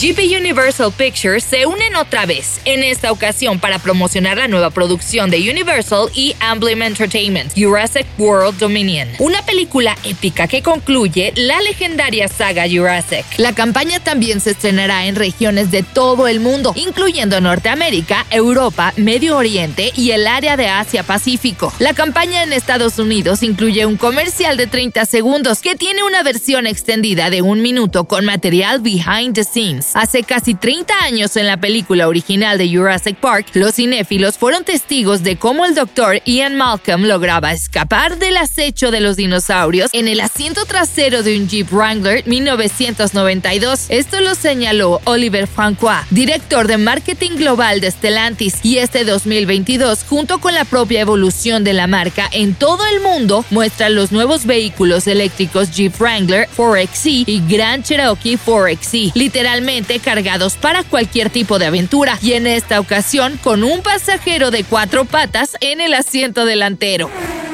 GP Universal Pictures se unen otra vez, en esta ocasión para promocionar la nueva producción de Universal y Amblin Entertainment, Jurassic World Dominion, una película épica que concluye la legendaria saga Jurassic. La campaña también se estrenará en regiones de todo el mundo, incluyendo Norteamérica, Europa, Medio Oriente y el área de Asia-Pacífico. La campaña en Estados Unidos incluye un comercial de 30 segundos que tiene una versión extendida de un minuto con material behind the scenes. Hace casi 30 años en la película original de Jurassic Park, los cinéfilos fueron testigos de cómo el doctor Ian Malcolm lograba escapar del acecho de los dinosaurios en el asiento trasero de un Jeep Wrangler 1992. Esto lo señaló Oliver Francois, director de marketing global de Stellantis, y este 2022, junto con la propia evolución de la marca en todo el mundo, muestra los nuevos vehículos eléctricos Jeep Wrangler 4XE y Grand Cherokee 4XE, literalmente cargados para cualquier tipo de aventura, y en esta ocasión con un pasajero de cuatro patas en el asiento delantero.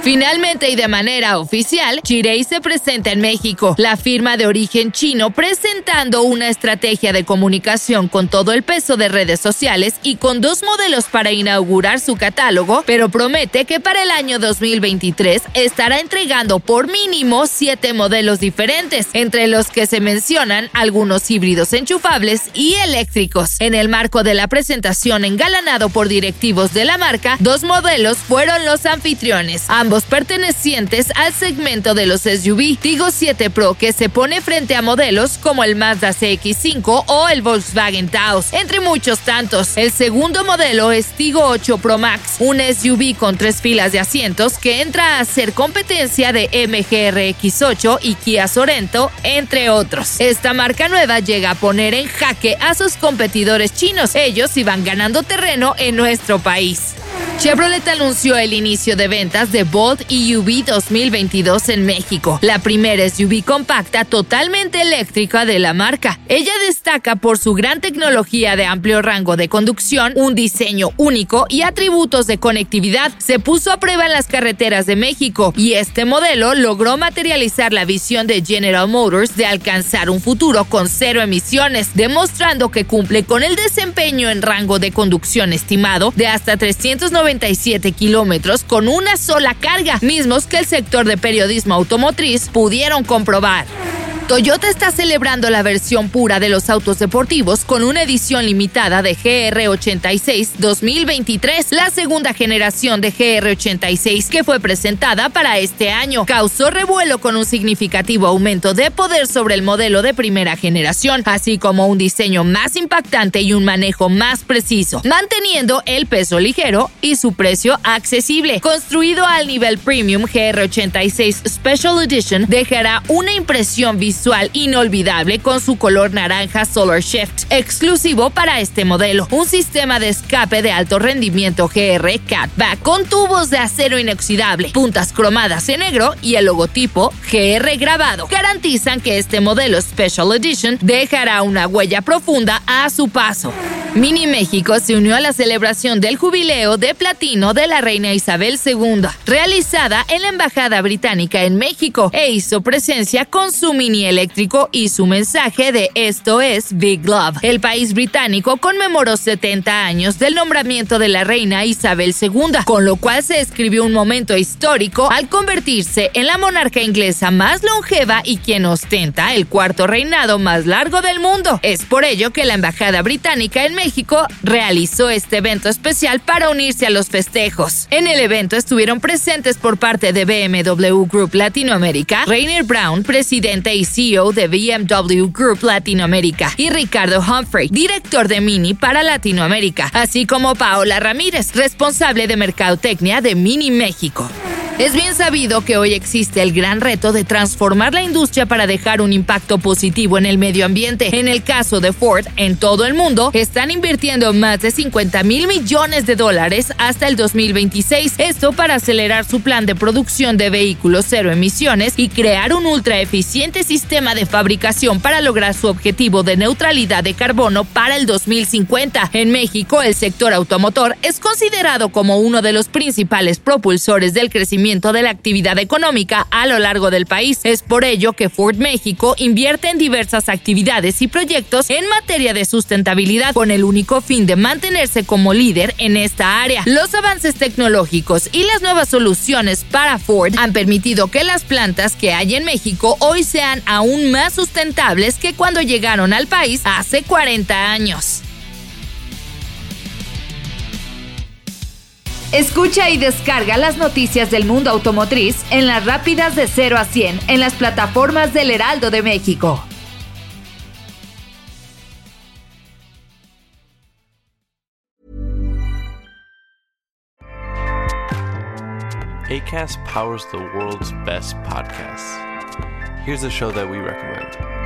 Finalmente y de manera oficial, Chirei se presenta en México, la firma de origen chino presentando una estrategia de comunicación con todo el peso de redes sociales y con dos modelos para inaugurar su catálogo, pero promete que para el año 2023 estará entregando por mínimo siete modelos diferentes, entre los que se mencionan algunos híbridos enchufables y eléctricos. En el marco de la presentación engalanado por directivos de la marca, dos modelos fueron los anfitriones, ambos pertenecientes al segmento de los SUV Tigo 7 Pro que se pone frente a modelos como el Mazda CX5 o el Volkswagen Taos, entre muchos tantos. El segundo modelo es Tigo 8 Pro Max, un SUV con tres filas de asientos que entra a ser competencia de MGRX8 y Kia Sorento, entre otros. Esta marca nueva llega a poner en jaque a sus competidores chinos. Ellos iban ganando terreno en nuestro país. Chevrolet anunció el inicio de ventas de Bolt EUV 2022 en México, la primera SUV compacta totalmente eléctrica de la marca. Ella destaca por su gran tecnología de amplio rango de conducción, un diseño único y atributos de conectividad. Se puso a prueba en las carreteras de México y este modelo logró materializar la visión de General Motors de alcanzar un futuro con cero emisiones, demostrando que cumple con el desempeño en rango de conducción estimado de hasta 397 kilómetros con una sola carga, mismos que el sector de periodismo automotriz pudieron comprobar. Toyota está celebrando la versión pura de los autos deportivos con una edición limitada de GR86 2023, la segunda generación de GR86 que fue presentada para este año. Causó revuelo con un significativo aumento de poder sobre el modelo de primera generación, así como un diseño más impactante y un manejo más preciso, manteniendo el peso ligero y su precio accesible. Construido al nivel premium, GR86 Special Edition dejará una impresión visual visual inolvidable con su color naranja Solar Shift, exclusivo para este modelo. Un sistema de escape de alto rendimiento GR Catback con tubos de acero inoxidable, puntas cromadas en negro y el logotipo GR grabado. Garantizan que este modelo Special Edition dejará una huella profunda a su paso. Mini México se unió a la celebración del jubileo de platino de la reina Isabel II, realizada en la Embajada Británica en México, e hizo presencia con su mini eléctrico y su mensaje de esto es Big Love. El país británico conmemoró 70 años del nombramiento de la reina Isabel II, con lo cual se escribió un momento histórico al convertirse en la monarca inglesa más longeva y quien ostenta el cuarto reinado más largo del mundo. Es por ello que la embajada británica en México realizó este evento especial para unirse a los festejos. En el evento estuvieron presentes por parte de BMW Group Latinoamérica, Rainer Brown, presidente y CEO de BMW Group Latinoamérica, y Ricardo Humphrey, director de Mini para Latinoamérica, así como Paola Ramírez, responsable de Mercadotecnia de Mini México. Es bien sabido que hoy existe el gran reto de transformar la industria para dejar un impacto positivo en el medio ambiente. En el caso de Ford, en todo el mundo, están invirtiendo más de 50 mil millones de dólares hasta el 2026. Esto para acelerar su plan de producción de vehículos cero emisiones y crear un ultra eficiente sistema de fabricación para lograr su objetivo de neutralidad de carbono para el 2050. En México, el sector automotor es considerado como uno de los principales propulsores del crecimiento de la actividad económica a lo largo del país. Es por ello que Ford México invierte en diversas actividades y proyectos en materia de sustentabilidad con el único fin de mantenerse como líder en esta área. Los avances tecnológicos y las nuevas soluciones para Ford han permitido que las plantas que hay en México hoy sean aún más sustentables que cuando llegaron al país hace 40 años. Escucha y descarga las noticias del mundo automotriz en las rápidas de 0 a 100 en las plataformas del Heraldo de México. ACAST powers the world's best podcasts. Here's a show that we recommend.